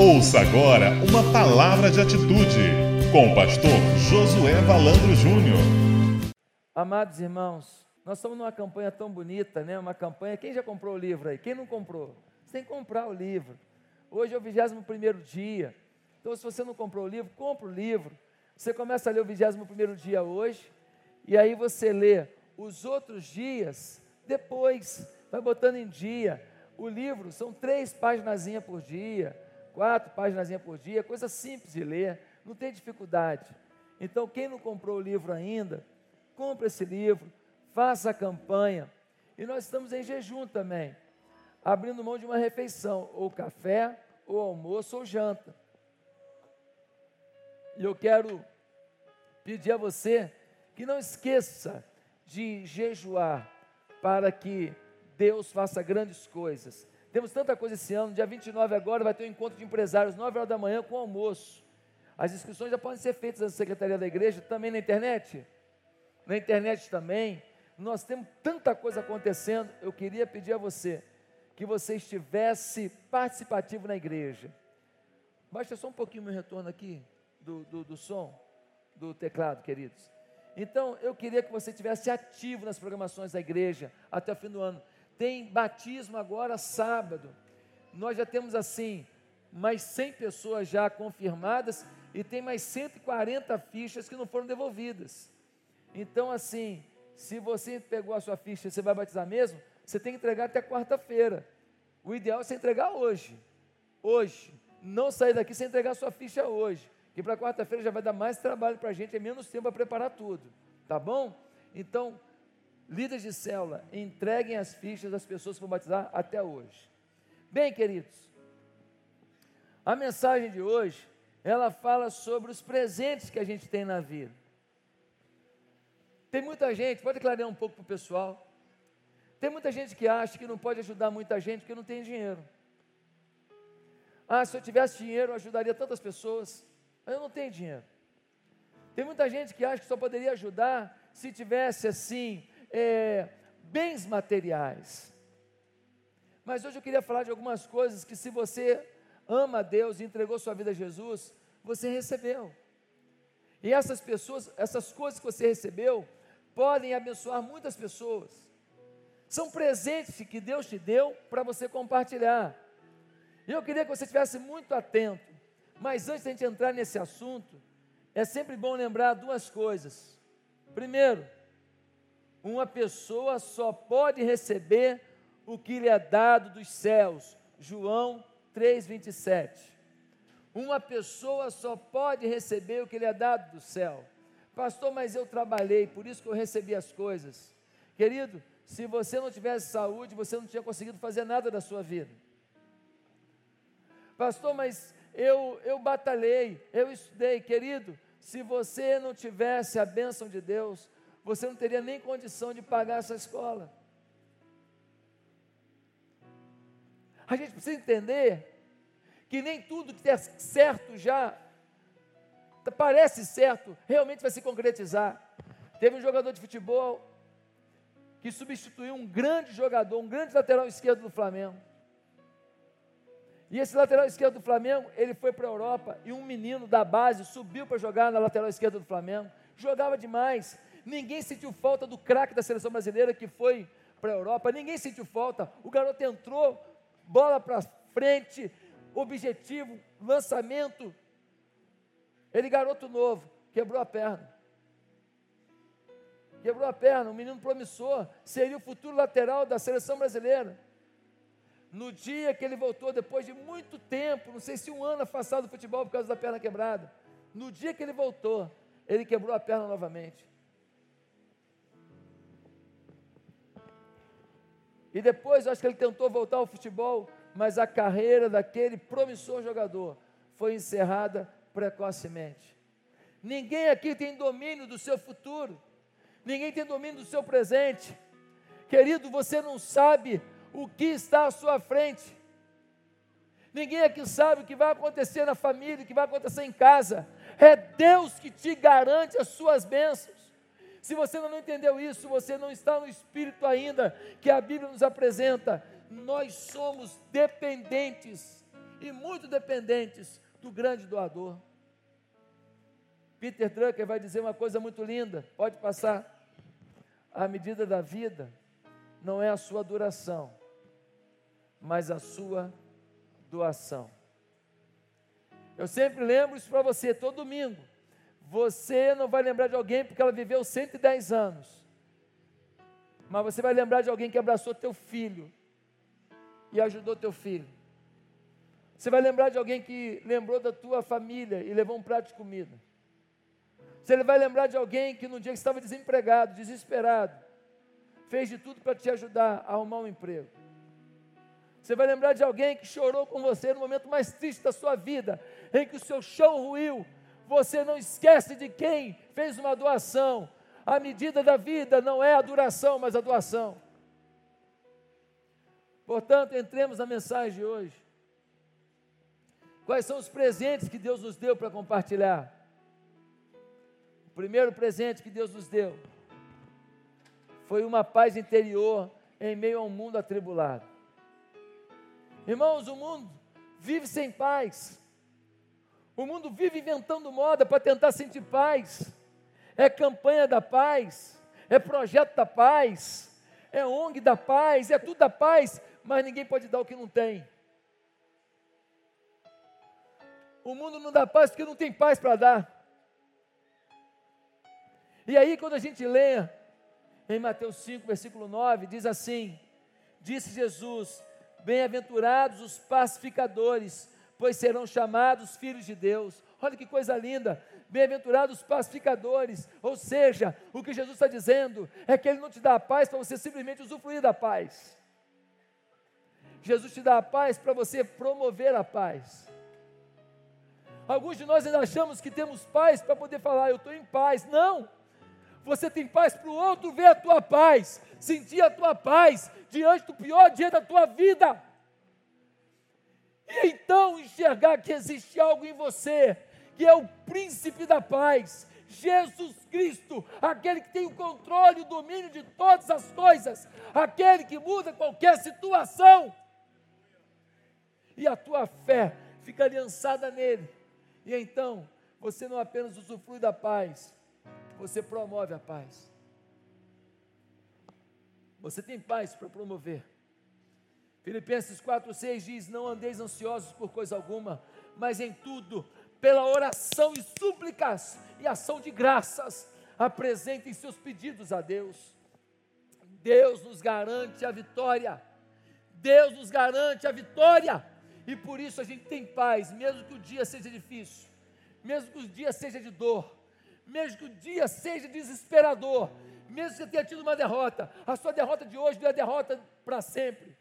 Ouça agora uma palavra de atitude com o pastor Josué Valandro Júnior. Amados irmãos, nós estamos numa campanha tão bonita, né? Uma campanha. Quem já comprou o livro aí? Quem não comprou? Que comprar o livro. Hoje é o 21 primeiro dia. Então, se você não comprou o livro, compra o livro. Você começa a ler o 21 primeiro dia hoje, e aí você lê os outros dias depois, vai botando em dia. O livro são três páginas por dia quatro páginas por dia, coisa simples de ler, não tem dificuldade. Então, quem não comprou o livro ainda, compre esse livro, faça a campanha. E nós estamos em jejum também, abrindo mão de uma refeição, ou café, ou almoço, ou janta. E eu quero pedir a você que não esqueça de jejuar para que Deus faça grandes coisas. Temos tanta coisa esse ano. Dia 29 agora vai ter um encontro de empresários, 9 horas da manhã, com almoço. As inscrições já podem ser feitas na Secretaria da Igreja, também na internet. Na internet também. Nós temos tanta coisa acontecendo. Eu queria pedir a você que você estivesse participativo na igreja. Baixa só um pouquinho meu retorno aqui do, do, do som, do teclado, queridos. Então, eu queria que você estivesse ativo nas programações da igreja até o fim do ano. Tem batismo agora sábado. Nós já temos assim mais 100 pessoas já confirmadas e tem mais 140 fichas que não foram devolvidas. Então assim, se você pegou a sua ficha, você vai batizar mesmo, você tem que entregar até quarta-feira. O ideal é você entregar hoje. Hoje. Não sair daqui sem entregar a sua ficha hoje. Que para quarta-feira já vai dar mais trabalho para a gente, é menos tempo para preparar tudo. Tá bom? Então, líderes de célula, entreguem as fichas das pessoas que vão batizar até hoje. Bem, queridos, a mensagem de hoje, ela fala sobre os presentes que a gente tem na vida. Tem muita gente, pode clarear um pouco para o pessoal. Tem muita gente que acha que não pode ajudar muita gente porque não tem dinheiro. Ah, se eu tivesse dinheiro, eu ajudaria tantas pessoas. Mas eu não tenho dinheiro. Tem muita gente que acha que só poderia ajudar se tivesse assim é, bens materiais. Mas hoje eu queria falar de algumas coisas que, se você ama a Deus e entregou sua vida a Jesus, você recebeu. E essas pessoas, essas coisas que você recebeu, podem abençoar muitas pessoas. São presentes que Deus te deu para você compartilhar. E eu queria que você estivesse muito atento. Mas antes de a gente entrar nesse assunto, é sempre bom lembrar duas coisas. Primeiro, uma pessoa só pode receber o que lhe é dado dos céus. João 3:27. Uma pessoa só pode receber o que lhe é dado do céu. Pastor, mas eu trabalhei, por isso que eu recebi as coisas. Querido, se você não tivesse saúde, você não tinha conseguido fazer nada da sua vida. Pastor, mas eu, eu batalhei, eu estudei, querido. Se você não tivesse a bênção de Deus, você não teria nem condição de pagar essa escola. A gente precisa entender que nem tudo que é certo já parece certo, realmente vai se concretizar. Teve um jogador de futebol que substituiu um grande jogador, um grande lateral esquerdo do Flamengo. E esse lateral esquerdo do Flamengo, ele foi para a Europa e um menino da base subiu para jogar na lateral esquerda do Flamengo. Jogava demais. Ninguém sentiu falta do craque da seleção brasileira que foi para a Europa. Ninguém sentiu falta. O garoto entrou, bola para frente, objetivo, lançamento. Ele, garoto novo, quebrou a perna. Quebrou a perna, um menino promissor, seria o futuro lateral da seleção brasileira. No dia que ele voltou, depois de muito tempo, não sei se um ano afastado do futebol por causa da perna quebrada, no dia que ele voltou, ele quebrou a perna novamente. E depois, acho que ele tentou voltar ao futebol, mas a carreira daquele promissor jogador foi encerrada precocemente. Ninguém aqui tem domínio do seu futuro, ninguém tem domínio do seu presente. Querido, você não sabe o que está à sua frente. Ninguém aqui sabe o que vai acontecer na família, o que vai acontecer em casa. É Deus que te garante as suas bênçãos. Se você não entendeu isso, você não está no espírito ainda que a Bíblia nos apresenta. Nós somos dependentes e muito dependentes do grande doador. Peter Drucker vai dizer uma coisa muito linda, pode passar. A medida da vida não é a sua duração, mas a sua doação. Eu sempre lembro isso para você, todo domingo. Você não vai lembrar de alguém porque ela viveu 110 anos. Mas você vai lembrar de alguém que abraçou teu filho e ajudou teu filho. Você vai lembrar de alguém que lembrou da tua família e levou um prato de comida. Você vai lembrar de alguém que no dia que estava desempregado, desesperado, fez de tudo para te ajudar a arrumar um emprego. Você vai lembrar de alguém que chorou com você no momento mais triste da sua vida, em que o seu chão ruiu. Você não esquece de quem fez uma doação. A medida da vida não é a duração, mas a doação. Portanto, entremos na mensagem de hoje. Quais são os presentes que Deus nos deu para compartilhar? O primeiro presente que Deus nos deu foi uma paz interior em meio a um mundo atribulado. Irmãos, o mundo vive sem paz. O mundo vive inventando moda para tentar sentir paz. É campanha da paz, é projeto da paz, é ONG da paz, é tudo da paz, mas ninguém pode dar o que não tem. O mundo não dá paz porque não tem paz para dar. E aí, quando a gente lê em Mateus 5, versículo 9, diz assim: Disse Jesus: Bem-aventurados os pacificadores, pois serão chamados filhos de Deus. Olha que coisa linda! Bem-aventurados os pacificadores, ou seja, o que Jesus está dizendo é que Ele não te dá a paz para você simplesmente usufruir da paz. Jesus te dá a paz para você promover a paz. Alguns de nós ainda achamos que temos paz para poder falar, eu estou em paz. Não! Você tem paz para o outro ver a tua paz, sentir a tua paz diante do pior dia da tua vida. E então enxergar que existe algo em você, que é o príncipe da paz, Jesus Cristo, aquele que tem o controle e o domínio de todas as coisas, aquele que muda qualquer situação. E a tua fé fica aliançada nele. E então, você não apenas usufrui da paz, você promove a paz. Você tem paz para promover. Filipenses 4,6 diz: Não andeis ansiosos por coisa alguma, mas em tudo, pela oração e súplicas e ação de graças, apresentem seus pedidos a Deus. Deus nos garante a vitória. Deus nos garante a vitória. E por isso a gente tem paz, mesmo que o dia seja difícil, mesmo que o dia seja de dor, mesmo que o dia seja desesperador, mesmo que você tenha tido uma derrota, a sua derrota de hoje não é derrota para sempre.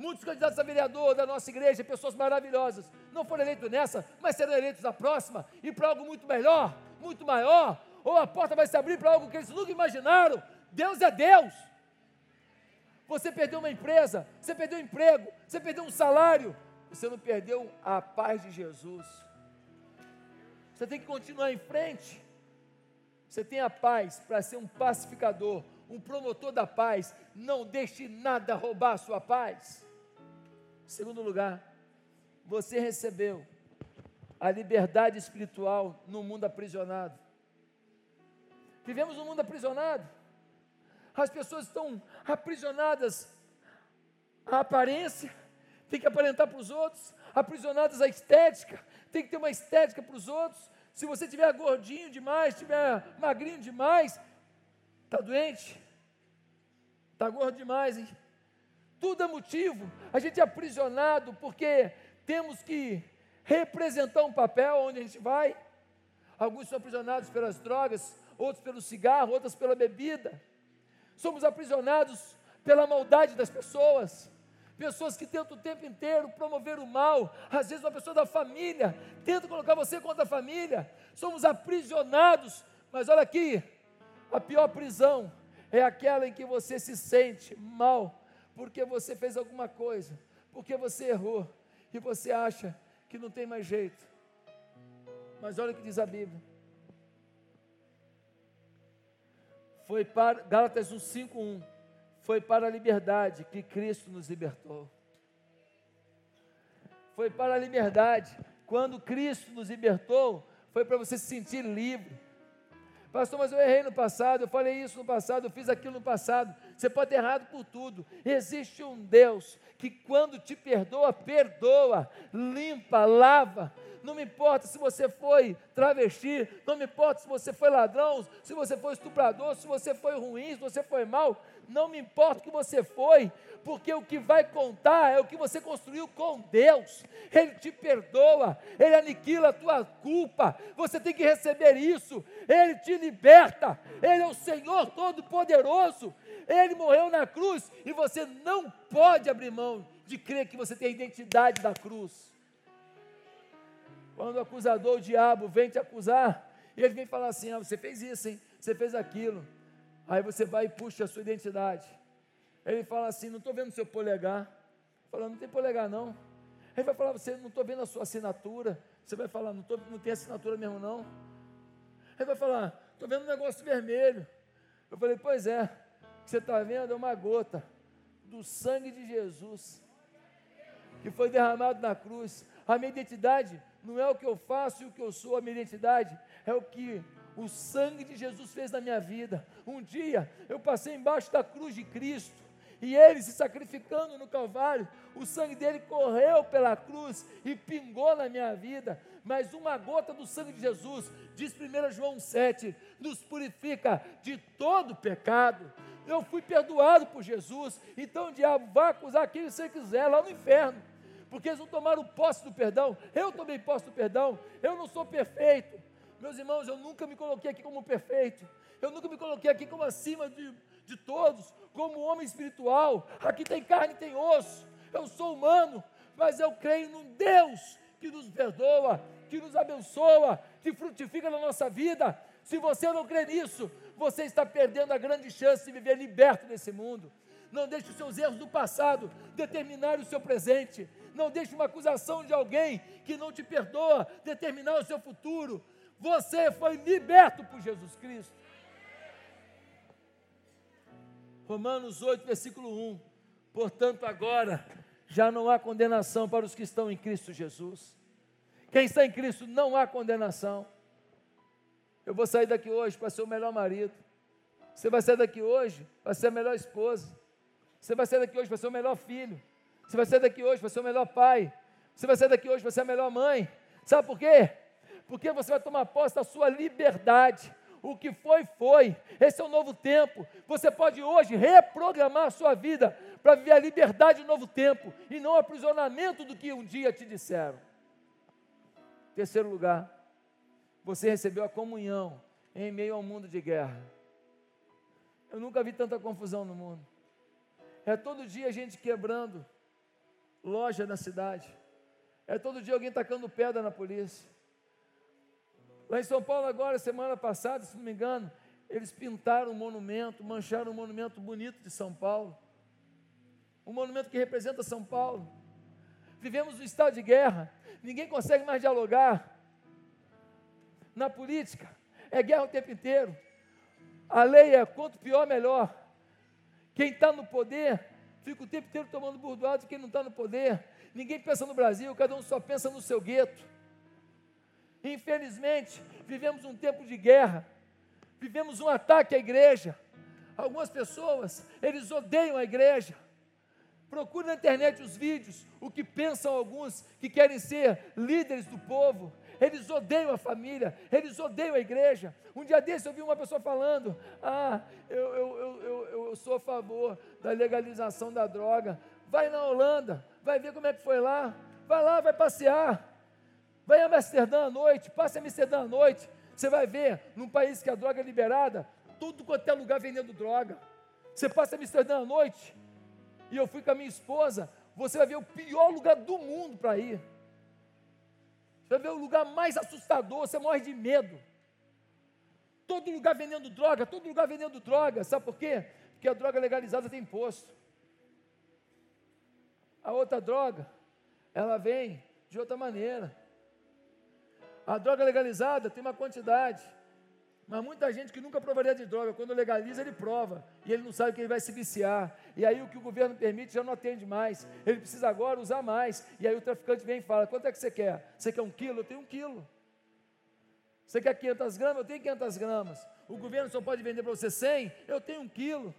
Muitos candidatos a vereador da nossa igreja, pessoas maravilhosas, não foram eleitos nessa, mas serão eleitos na próxima e para algo muito melhor, muito maior, ou a porta vai se abrir para algo que eles nunca imaginaram. Deus é Deus. Você perdeu uma empresa, você perdeu um emprego, você perdeu um salário, você não perdeu a paz de Jesus. Você tem que continuar em frente. Você tem a paz para ser um pacificador, um promotor da paz. Não deixe nada roubar a sua paz. Segundo lugar, você recebeu a liberdade espiritual no mundo aprisionado. Vivemos um mundo aprisionado. As pessoas estão aprisionadas à aparência, tem que aparentar para os outros, aprisionadas à estética, tem que ter uma estética para os outros, se você tiver gordinho demais, tiver magrinho demais, está doente, está gordo demais, hein? Tudo é motivo. A gente é aprisionado porque temos que representar um papel onde a gente vai. Alguns são aprisionados pelas drogas, outros pelo cigarro, outros pela bebida. Somos aprisionados pela maldade das pessoas pessoas que tentam o tempo inteiro promover o mal, às vezes uma pessoa da família tenta colocar você contra a família, somos aprisionados, mas olha aqui, a pior prisão é aquela em que você se sente mal, porque você fez alguma coisa, porque você errou, e você acha que não tem mais jeito, mas olha o que diz a Bíblia, foi para Gálatas 1,5,1 foi para a liberdade que Cristo nos libertou. foi para a liberdade. Quando Cristo nos libertou, foi para você se sentir livre. Pastor, mas eu errei no passado, eu falei isso no passado, eu fiz aquilo no passado. Você pode ter errado por tudo. Existe um Deus que, quando te perdoa, perdoa, limpa, lava. Não me importa se você foi travesti, não me importa se você foi ladrão, se você foi estuprador, se você foi ruim, se você foi mal, não me importa o que você foi, porque o que vai contar é o que você construiu com Deus. Ele te perdoa, ele aniquila a tua culpa. Você tem que receber isso. Ele te liberta. Ele é o Senhor Todo-Poderoso. Ele morreu na cruz e você não pode abrir mão de crer que você tem a identidade da cruz. Quando o acusador, o diabo, vem te acusar, ele vem falar assim: ah, você fez isso, hein? Você fez aquilo. Aí você vai e puxa a sua identidade. Ele fala assim: não estou vendo seu polegar. Fala, não tem polegar não. Ele vai falar, você não estou vendo a sua assinatura. Você vai falar, não, tô, não tem assinatura mesmo não. Ele vai falar, estou vendo um negócio vermelho. Eu falei, pois é, o que você está vendo é uma gota do sangue de Jesus que foi derramado na cruz. A minha identidade não é o que eu faço e o que eu sou, a minha identidade é o que o sangue de Jesus fez na minha vida. Um dia eu passei embaixo da cruz de Cristo e ele se sacrificando no Calvário, o sangue dele correu pela cruz e pingou na minha vida. Mas uma gota do sangue de Jesus, diz 1 João 7, nos purifica de todo pecado. Eu fui perdoado por Jesus, então o diabo vai acusar quem você quiser lá no inferno, porque eles não tomaram posse do perdão. Eu tomei posse do perdão, eu não sou perfeito. Meus irmãos, eu nunca me coloquei aqui como perfeito, eu nunca me coloquei aqui como acima de, de todos, como homem espiritual. Aqui tem carne, tem osso. Eu sou humano, mas eu creio num Deus que nos perdoa, que nos abençoa, que frutifica na nossa vida. Se você não crê nisso, você está perdendo a grande chance de viver liberto nesse mundo. Não deixe os seus erros do passado determinar o seu presente. Não deixe uma acusação de alguém que não te perdoa determinar o seu futuro. Você foi liberto por Jesus Cristo. Romanos 8, versículo 1. Portanto, agora já não há condenação para os que estão em Cristo Jesus. Quem está em Cristo não há condenação. Eu vou sair daqui hoje para ser o melhor marido. Você vai sair daqui hoje para ser a melhor esposa. Você vai sair daqui hoje para ser o melhor filho. Você vai sair daqui hoje para ser o melhor pai. Você vai sair daqui hoje para ser a melhor mãe. Sabe por quê? Porque você vai tomar posse da sua liberdade o que foi, foi. Esse é um novo tempo. Você pode hoje reprogramar a sua vida para viver a liberdade do novo tempo e não o aprisionamento do que um dia te disseram. Terceiro lugar, você recebeu a comunhão em meio ao mundo de guerra. Eu nunca vi tanta confusão no mundo. É todo dia gente quebrando loja na cidade. É todo dia alguém tacando pedra na polícia. Lá em São Paulo, agora, semana passada, se não me engano, eles pintaram um monumento, mancharam um monumento bonito de São Paulo. Um monumento que representa São Paulo. Vivemos um estado de guerra, ninguém consegue mais dialogar. Na política, é guerra o tempo inteiro. A lei é quanto pior, melhor. Quem está no poder fica o tempo inteiro tomando burdoado de quem não está no poder. Ninguém pensa no Brasil, cada um só pensa no seu gueto. Infelizmente, vivemos um tempo de guerra, vivemos um ataque à igreja. Algumas pessoas, eles odeiam a igreja. Procure na internet os vídeos, o que pensam alguns que querem ser líderes do povo. Eles odeiam a família, eles odeiam a igreja. Um dia desse eu vi uma pessoa falando: Ah, eu, eu, eu, eu, sou a favor da legalização da droga. Vai na Holanda, vai ver como é que foi lá. Vai lá, vai passear. Vai a Amsterdã à noite, passe a Amsterdã à noite. Você vai ver, num país que a droga é liberada, tudo quanto é lugar vendendo droga. Você passa a Amsterdã à noite, e eu fui com a minha esposa, você vai ver o pior lugar do mundo para ir. Você ver o lugar mais assustador, você morre de medo. Todo lugar vendendo droga, todo lugar vendendo droga. Sabe por quê? Porque a droga legalizada tem imposto. A outra droga, ela vem de outra maneira. A droga legalizada tem uma quantidade Mas muita gente que nunca provaria de droga, quando legaliza, ele prova. E ele não sabe que ele vai se viciar. E aí o que o governo permite já não atende mais. Ele precisa agora usar mais. E aí o traficante vem e fala: quanto é que você quer? Você quer um quilo? Eu tenho um quilo. Você quer 500 gramas? Eu tenho 500 gramas. O governo só pode vender para você 100? Eu tenho um quilo.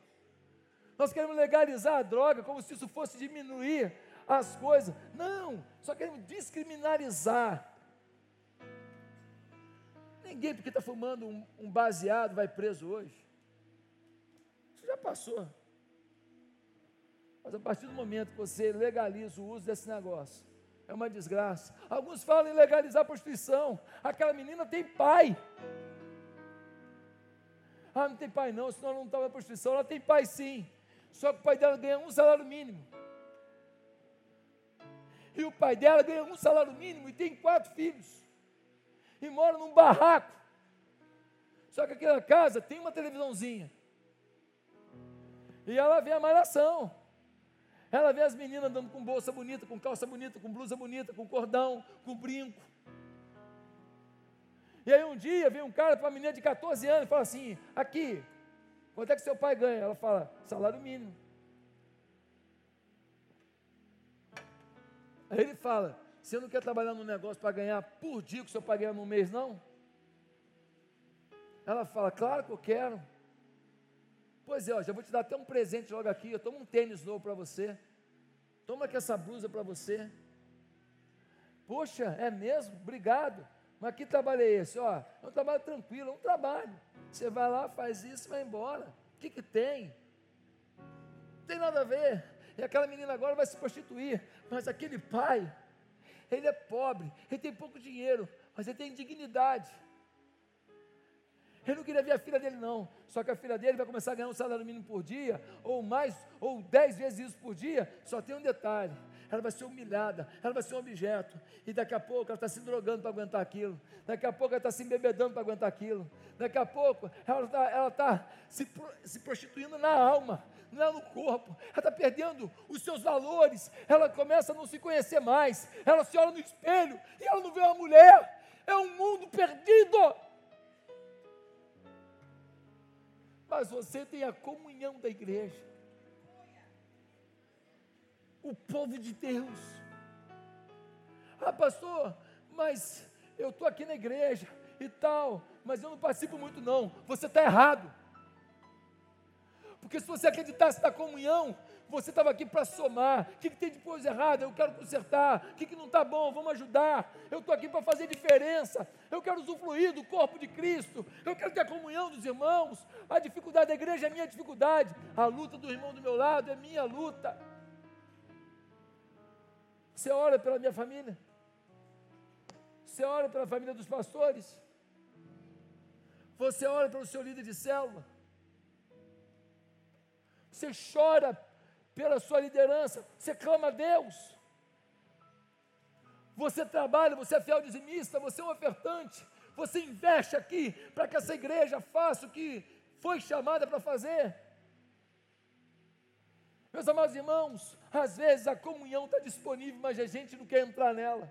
Nós queremos legalizar a droga como se isso fosse diminuir as coisas. Não, só queremos descriminalizar Ninguém, porque está fumando um, um baseado, vai preso hoje. Isso já passou. Mas a partir do momento que você legaliza o uso desse negócio, é uma desgraça. Alguns falam em legalizar a prostituição. Aquela menina tem pai. Ah, não tem pai não, senão ela não estava na prostituição. Ela tem pai sim. Só que o pai dela ganha um salário mínimo. E o pai dela ganha um salário mínimo e tem quatro filhos e mora num barraco. Só que aquela casa tem uma televisãozinha. E ela vê a malhação. Ela vê as meninas andando com bolsa bonita, com calça bonita, com blusa bonita, com cordão, com brinco. E aí um dia vem um cara para uma menina de 14 anos e fala assim: aqui, quanto é que seu pai ganha? Ela fala, salário mínimo. Aí ele fala, você não quer trabalhar num negócio para ganhar por dia que seu pai ganha no mês, não? Ela fala, claro que eu quero. Pois é, ó, já vou te dar até um presente logo aqui. Eu tomo um tênis novo para você. Toma aqui essa blusa para você. Poxa, é mesmo? Obrigado. Mas que trabalho é esse? Ó, é um trabalho tranquilo, é um trabalho. Você vai lá, faz isso e vai embora. O que, que tem? Não tem nada a ver. E aquela menina agora vai se prostituir. Mas aquele pai ele é pobre, ele tem pouco dinheiro, mas ele tem dignidade. Ele não queria ver a filha dele, não. Só que a filha dele vai começar a ganhar um salário mínimo por dia, ou mais, ou dez vezes isso por dia. Só tem um detalhe: ela vai ser humilhada, ela vai ser um objeto. E daqui a pouco ela está se drogando para aguentar aquilo. Daqui a pouco ela está se embebedando para aguentar aquilo. Daqui a pouco ela está tá se, se prostituindo na alma não é no corpo, ela está perdendo os seus valores, ela começa a não se conhecer mais, ela se olha no espelho e ela não vê uma mulher, é um mundo perdido. Mas você tem a comunhão da igreja, o povo de Deus. Ah, pastor, mas eu estou aqui na igreja e tal, mas eu não participo muito, não. Você está errado. Porque se você acreditasse na comunhão, você estava aqui para somar. O que, que, tem de coisa errada? Eu quero consertar. O que, que não está bom? Vamos ajudar. Eu estou aqui para fazer diferença. Eu quero usufruir do corpo de Cristo. Eu quero ter a comunhão dos irmãos. A dificuldade da igreja é minha dificuldade. A luta do irmão do meu lado é minha luta. Você ora pela minha família? Você ora pela família dos pastores? Você ora pelo seu líder de célula? Você chora pela sua liderança, você clama a Deus. Você trabalha, você é fiel dizimista, você é um ofertante, você investe aqui para que essa igreja faça o que foi chamada para fazer. Meus amados irmãos, às vezes a comunhão está disponível, mas a gente não quer entrar nela.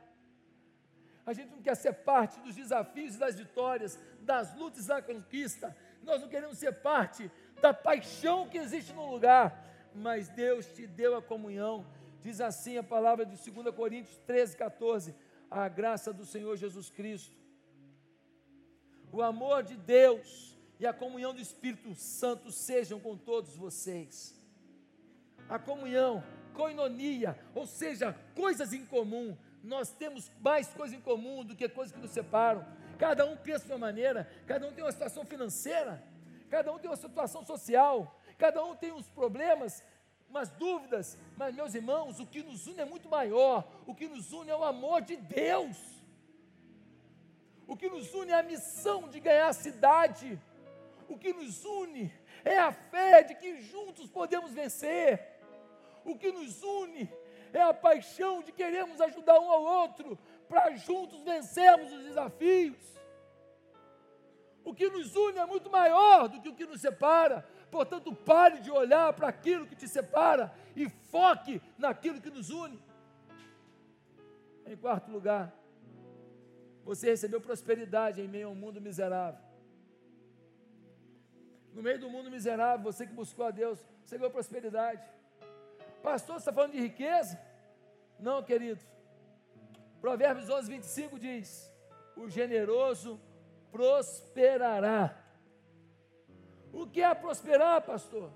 A gente não quer ser parte dos desafios e das vitórias, das lutas e da conquista. Nós não queremos ser parte da paixão que existe no lugar, mas Deus te deu a comunhão. Diz assim a palavra de 2 Coríntios 13, 14: a graça do Senhor Jesus Cristo, o amor de Deus e a comunhão do Espírito Santo sejam com todos vocês. A comunhão, coinonia, ou seja, coisas em comum. Nós temos mais coisas em comum do que coisas que nos separam. Cada um pensa de uma maneira, cada um tem uma situação financeira, cada um tem uma situação social, cada um tem uns problemas, umas dúvidas, mas meus irmãos, o que nos une é muito maior, o que nos une é o amor de Deus, o que nos une é a missão de ganhar a cidade, o que nos une é a fé de que juntos podemos vencer, o que nos une é a paixão de queremos ajudar um ao outro para juntos vencermos os desafios. O que nos une é muito maior do que o que nos separa. Portanto, pare de olhar para aquilo que te separa e foque naquilo que nos une. Em quarto lugar, você recebeu prosperidade em meio a um mundo miserável. No meio do mundo miserável, você que buscou a Deus, você ganhou prosperidade. Pastor, você está falando de riqueza? Não, querido. Provérbios 11, 25 diz: O generoso prosperará. O que é prosperar, pastor?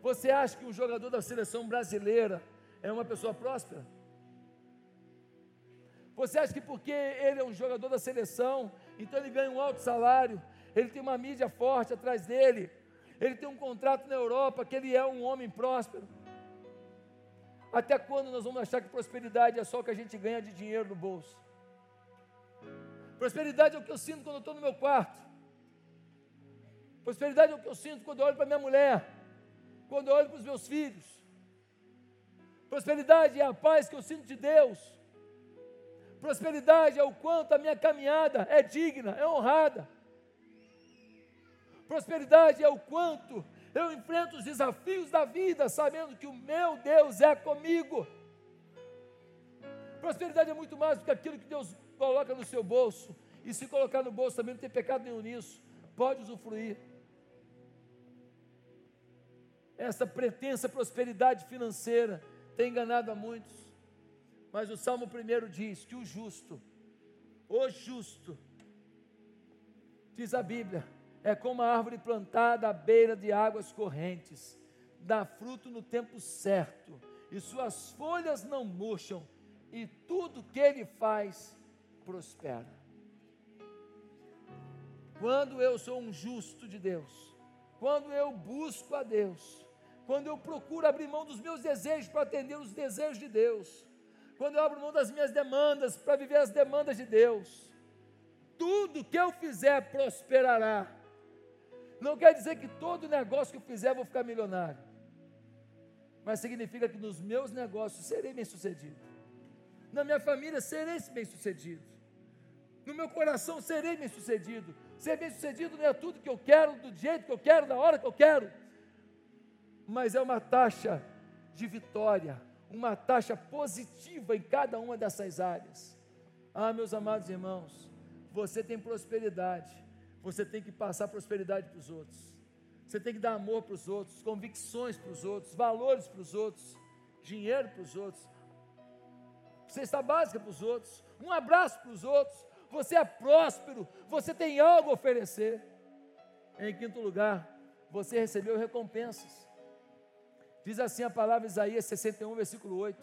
Você acha que um jogador da seleção brasileira é uma pessoa próspera? Você acha que porque ele é um jogador da seleção, então ele ganha um alto salário, ele tem uma mídia forte atrás dele, ele tem um contrato na Europa, que ele é um homem próspero? Até quando nós vamos achar que prosperidade é só o que a gente ganha de dinheiro no bolso? Prosperidade é o que eu sinto quando eu estou no meu quarto. Prosperidade é o que eu sinto quando eu olho para minha mulher, quando eu olho para os meus filhos. Prosperidade é a paz que eu sinto de Deus. Prosperidade é o quanto a minha caminhada é digna, é honrada. Prosperidade é o quanto eu enfrento os desafios da vida, sabendo que o meu Deus é comigo. Prosperidade é muito mais do que aquilo que Deus coloca no seu bolso. E se colocar no bolso também não tem pecado nenhum nisso. Pode usufruir. Essa pretensa prosperidade financeira tem enganado a muitos. Mas o Salmo 1 diz que o justo, o justo, diz a Bíblia, é como a árvore plantada à beira de águas correntes, dá fruto no tempo certo, e suas folhas não murcham, e tudo que ele faz prospera. Quando eu sou um justo de Deus, quando eu busco a Deus, quando eu procuro abrir mão dos meus desejos para atender os desejos de Deus, quando eu abro mão das minhas demandas para viver as demandas de Deus, tudo que eu fizer prosperará. Não quer dizer que todo negócio que eu fizer eu vou ficar milionário, mas significa que nos meus negócios serei bem sucedido, na minha família serei bem sucedido, no meu coração serei bem sucedido. Ser bem sucedido não é tudo que eu quero, do jeito que eu quero, da hora que eu quero, mas é uma taxa de vitória uma taxa positiva em cada uma dessas áreas. Ah, meus amados irmãos, você tem prosperidade, você tem que passar prosperidade para os outros. Você tem que dar amor para os outros, convicções para os outros, valores para os outros, dinheiro para os outros, cesta básica para os outros, um abraço para os outros. Você é próspero, você tem algo a oferecer. Em quinto lugar, você recebeu recompensas. Diz assim a palavra Isaías 61, versículo 8: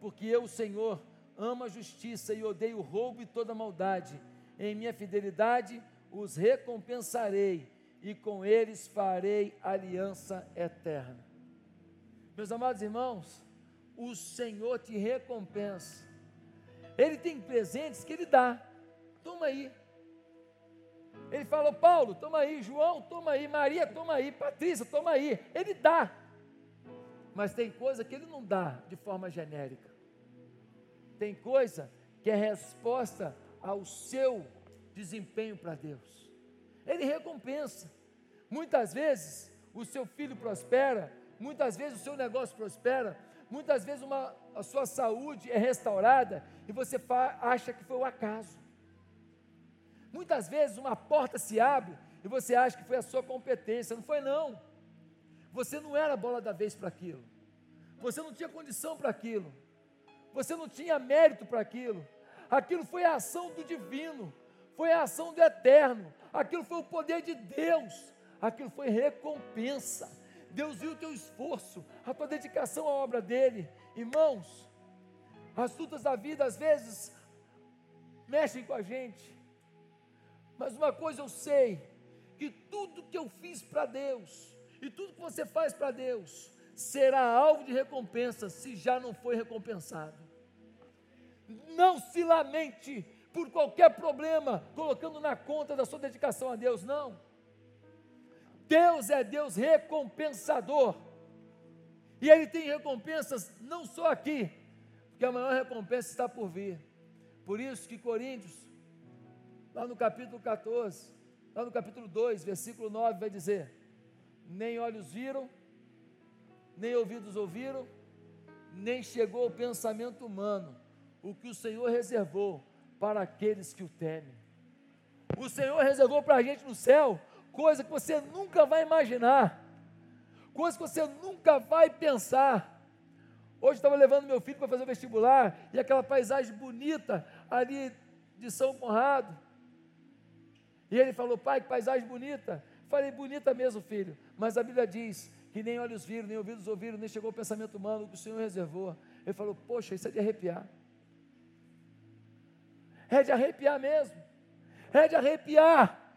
Porque eu, o Senhor, amo a justiça e odeio o roubo e toda maldade. Em minha fidelidade os recompensarei e com eles farei aliança eterna. Meus amados irmãos, o Senhor te recompensa. Ele tem presentes que Ele dá. Toma aí, ele falou: Paulo, toma aí, João, toma aí, Maria, toma aí, Patrícia, toma aí. Ele dá. Mas tem coisa que ele não dá de forma genérica. Tem coisa que é resposta ao seu desempenho para Deus. Ele recompensa. Muitas vezes o seu filho prospera, muitas vezes o seu negócio prospera, muitas vezes uma, a sua saúde é restaurada e você acha que foi o acaso. Muitas vezes uma porta se abre e você acha que foi a sua competência, não foi não. Você não era a bola da vez para aquilo. Você não tinha condição para aquilo. Você não tinha mérito para aquilo. Aquilo foi a ação do divino, foi a ação do eterno. Aquilo foi o poder de Deus. Aquilo foi recompensa. Deus viu o teu esforço, a tua dedicação à obra dele. Irmãos, as lutas da vida às vezes mexem com a gente. Mas uma coisa eu sei: que tudo que eu fiz para Deus, e tudo que você faz para Deus, será alvo de recompensa se já não foi recompensado. Não se lamente por qualquer problema, colocando na conta da sua dedicação a Deus, não. Deus é Deus recompensador. E Ele tem recompensas não só aqui, porque a maior recompensa está por vir. Por isso que Coríntios lá no capítulo 14, lá no capítulo 2, versículo 9, vai dizer: Nem olhos viram, nem ouvidos ouviram, nem chegou ao pensamento humano o que o Senhor reservou para aqueles que o temem. O Senhor reservou para a gente no céu coisa que você nunca vai imaginar, coisa que você nunca vai pensar. Hoje estava levando meu filho para fazer o vestibular e aquela paisagem bonita ali de São Conrado. E ele falou: Pai, que paisagem bonita. Falei: Bonita mesmo, filho. Mas a Bíblia diz que nem olhos viram, nem ouvidos ouviram, nem chegou o pensamento humano que o Senhor reservou. Ele falou: Poxa, isso é de arrepiar. É de arrepiar mesmo. É de arrepiar.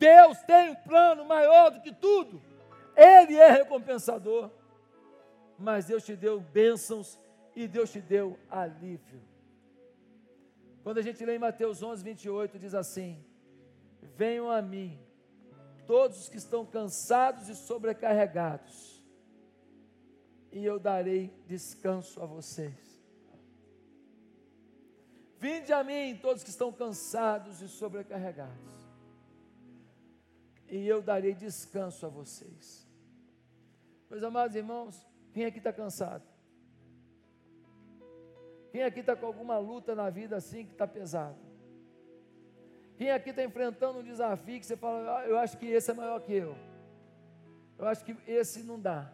Deus tem um plano maior do que tudo. Ele é recompensador. Mas Deus te deu bênçãos e Deus te deu alívio. Quando a gente lê em Mateus 11, 28, diz assim: Venham a mim, todos os que estão cansados e sobrecarregados, e eu darei descanso a vocês. Vinde a mim, todos que estão cansados e sobrecarregados, e eu darei descanso a vocês. Meus amados irmãos, quem aqui está cansado? Quem aqui está com alguma luta na vida assim que está pesado? Quem aqui está enfrentando um desafio que você fala, ah, eu acho que esse é maior que eu. Eu acho que esse não dá.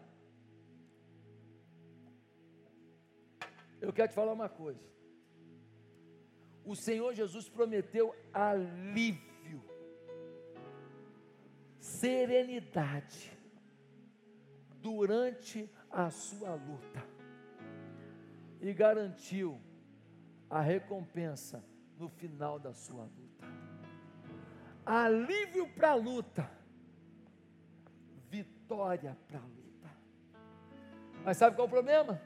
Eu quero te falar uma coisa o Senhor Jesus prometeu alívio, serenidade durante a sua luta e garantiu a recompensa no final da sua luta. Alívio para a luta, vitória para a luta. Mas sabe qual é o problema?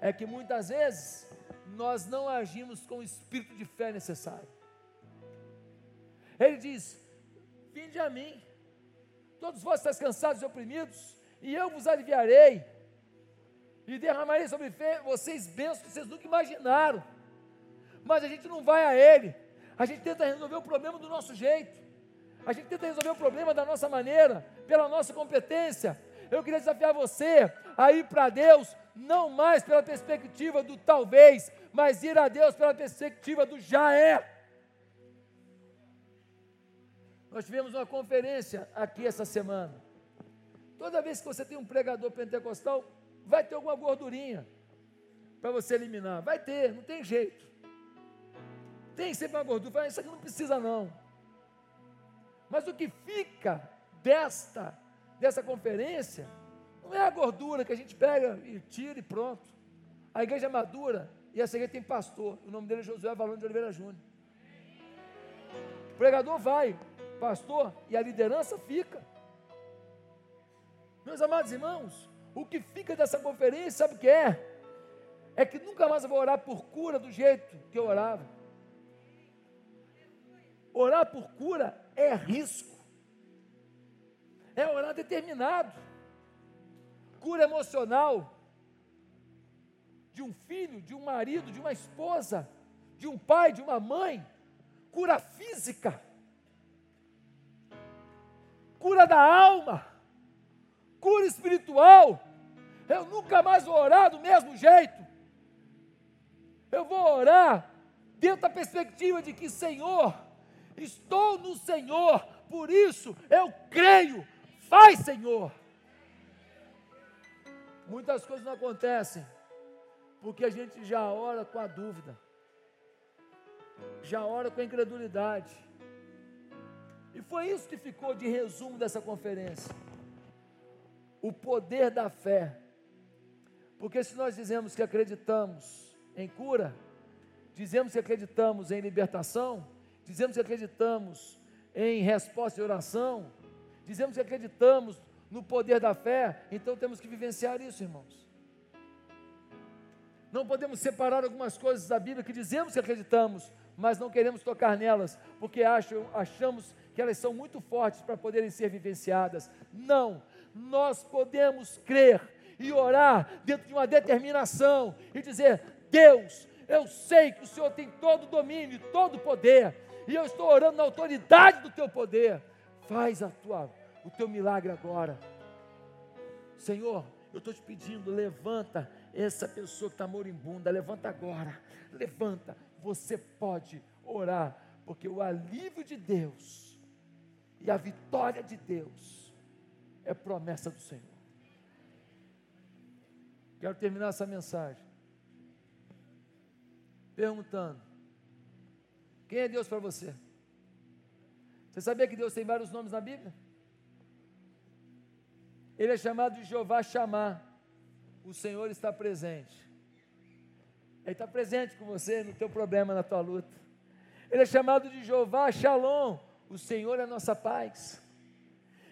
É que muitas vezes nós não agimos com o espírito de fé necessário. Ele diz: Vinde a mim, todos vós estáis cansados e oprimidos, e eu vos aliviarei, e derramarei sobre vocês bênçãos que vocês nunca imaginaram. Mas a gente não vai a Ele, a gente tenta resolver o problema do nosso jeito, a gente tenta resolver o problema da nossa maneira, pela nossa competência. Eu queria desafiar você a ir para Deus não mais pela perspectiva do talvez, mas ir a Deus pela perspectiva do já é. Nós tivemos uma conferência aqui essa semana. Toda vez que você tem um pregador pentecostal, vai ter alguma gordurinha para você eliminar. Vai ter, não tem jeito. Tem sempre uma gordura. Fala, isso aqui não precisa não. Mas o que fica desta, dessa conferência não é a gordura que a gente pega e tira e pronto. A igreja é madura e essa igreja tem pastor. O nome dele é Josué Valão de Oliveira Júnior. O pregador vai, pastor, e a liderança fica. Meus amados irmãos, o que fica dessa conferência, sabe o que é? É que nunca mais eu vou orar por cura do jeito que eu orava. Orar por cura é risco. É orar determinado cura emocional de um filho, de um marido, de uma esposa, de um pai, de uma mãe, cura física, cura da alma, cura espiritual. Eu nunca mais vou orar do mesmo jeito. Eu vou orar dentro da perspectiva de que, Senhor, estou no Senhor, por isso eu creio. Faz, Senhor. Muitas coisas não acontecem porque a gente já ora com a dúvida, já ora com a incredulidade. E foi isso que ficou de resumo dessa conferência. O poder da fé. Porque se nós dizemos que acreditamos em cura, dizemos que acreditamos em libertação, dizemos que acreditamos em resposta de oração, dizemos que acreditamos no poder da fé, então temos que vivenciar isso, irmãos. Não podemos separar algumas coisas da Bíblia que dizemos que acreditamos, mas não queremos tocar nelas, porque acham, achamos que elas são muito fortes para poderem ser vivenciadas. Não, nós podemos crer e orar dentro de uma determinação e dizer: Deus, eu sei que o Senhor tem todo o domínio, todo o poder, e eu estou orando na autoridade do teu poder. Faz a tua o teu milagre agora. Senhor, eu estou te pedindo, levanta essa pessoa que está moribunda, levanta agora, levanta. Você pode orar, porque o alívio de Deus E a vitória de Deus é promessa do Senhor. Quero terminar essa mensagem perguntando: quem é Deus para você? Você sabia que Deus tem vários nomes na Bíblia? Ele é chamado de Jeová chamar. O Senhor está presente. Ele está presente com você no teu problema, na tua luta. Ele é chamado de Jeová Shalom. O Senhor é a nossa paz.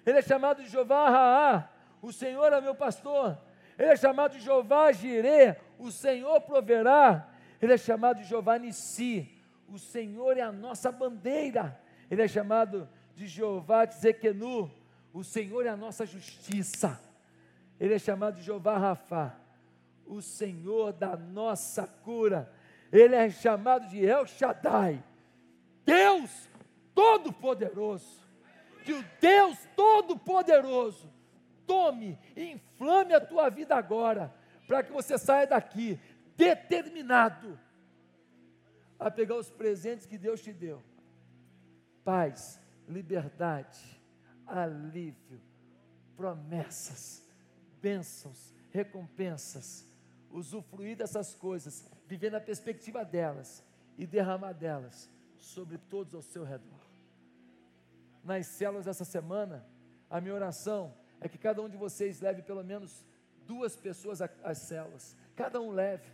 Ele é chamado de Jeová Raá. O Senhor é meu pastor. Ele é chamado de Jeová Jireh. O Senhor proverá. Ele é chamado de Jeová Nissi. O Senhor é a nossa bandeira. Ele é chamado de Jeová Tzekenu. O Senhor é a nossa justiça. Ele é chamado de Jeová Rafa. O Senhor da nossa cura. Ele é chamado de El Shaddai. Deus Todo-Poderoso. Que o Deus Todo-Poderoso tome e inflame a tua vida agora, para que você saia daqui determinado a pegar os presentes que Deus te deu: paz, liberdade, alívio, promessas, bênçãos, recompensas. Usufruir dessas coisas, viver na perspectiva delas e derramar delas sobre todos ao seu redor. Nas células dessa semana, a minha oração é que cada um de vocês leve pelo menos duas pessoas às células, cada um leve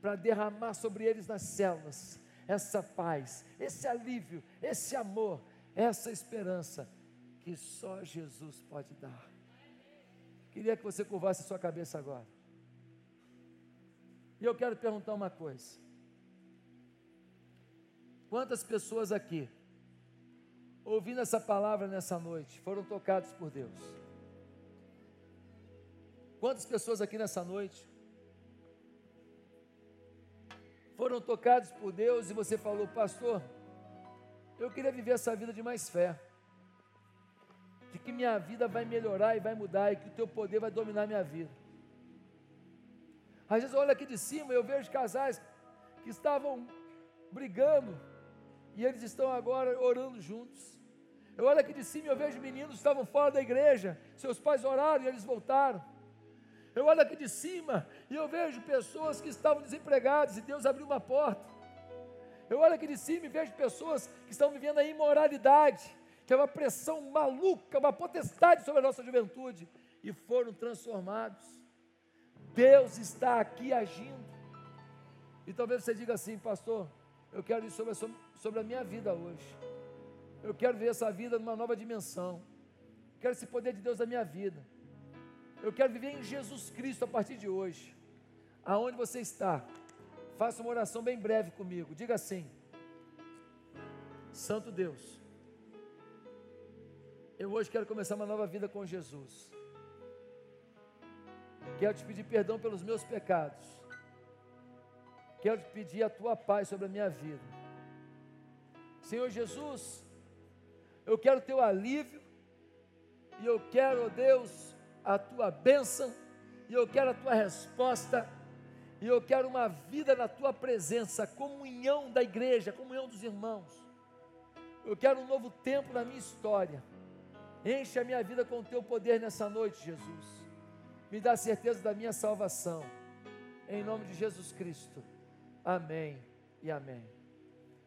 para derramar sobre eles nas células essa paz, esse alívio, esse amor, essa esperança que só Jesus pode dar. Queria que você curvasse a sua cabeça agora. E eu quero perguntar uma coisa. Quantas pessoas aqui, ouvindo essa palavra nessa noite, foram tocadas por Deus? Quantas pessoas aqui nessa noite foram tocados por Deus e você falou, pastor, eu queria viver essa vida de mais fé, de que minha vida vai melhorar e vai mudar e que o teu poder vai dominar minha vida. Às vezes eu olho aqui de cima e eu vejo casais que estavam brigando e eles estão agora orando juntos. Eu olho aqui de cima e eu vejo meninos que estavam fora da igreja, seus pais oraram e eles voltaram. Eu olho aqui de cima e eu vejo pessoas que estavam desempregadas e Deus abriu uma porta. Eu olho aqui de cima e vejo pessoas que estão vivendo a imoralidade, que é uma pressão maluca, uma potestade sobre a nossa juventude, e foram transformados. Deus está aqui agindo. E talvez você diga assim, pastor, eu quero ir sobre a, sobre a minha vida hoje. Eu quero ver essa vida numa nova dimensão. Quero esse poder de Deus na minha vida. Eu quero viver em Jesus Cristo a partir de hoje. Aonde você está, faça uma oração bem breve comigo. Diga assim: Santo Deus, eu hoje quero começar uma nova vida com Jesus. Quero te pedir perdão pelos meus pecados. Quero te pedir a tua paz sobre a minha vida. Senhor Jesus, eu quero teu alívio e eu quero, oh Deus, a tua bênção, e eu quero a tua resposta, e eu quero uma vida na tua presença, comunhão da igreja, comunhão dos irmãos. Eu quero um novo tempo na minha história. Enche a minha vida com o teu poder nessa noite, Jesus. Me dá certeza da minha salvação. Em nome de Jesus Cristo. Amém e amém.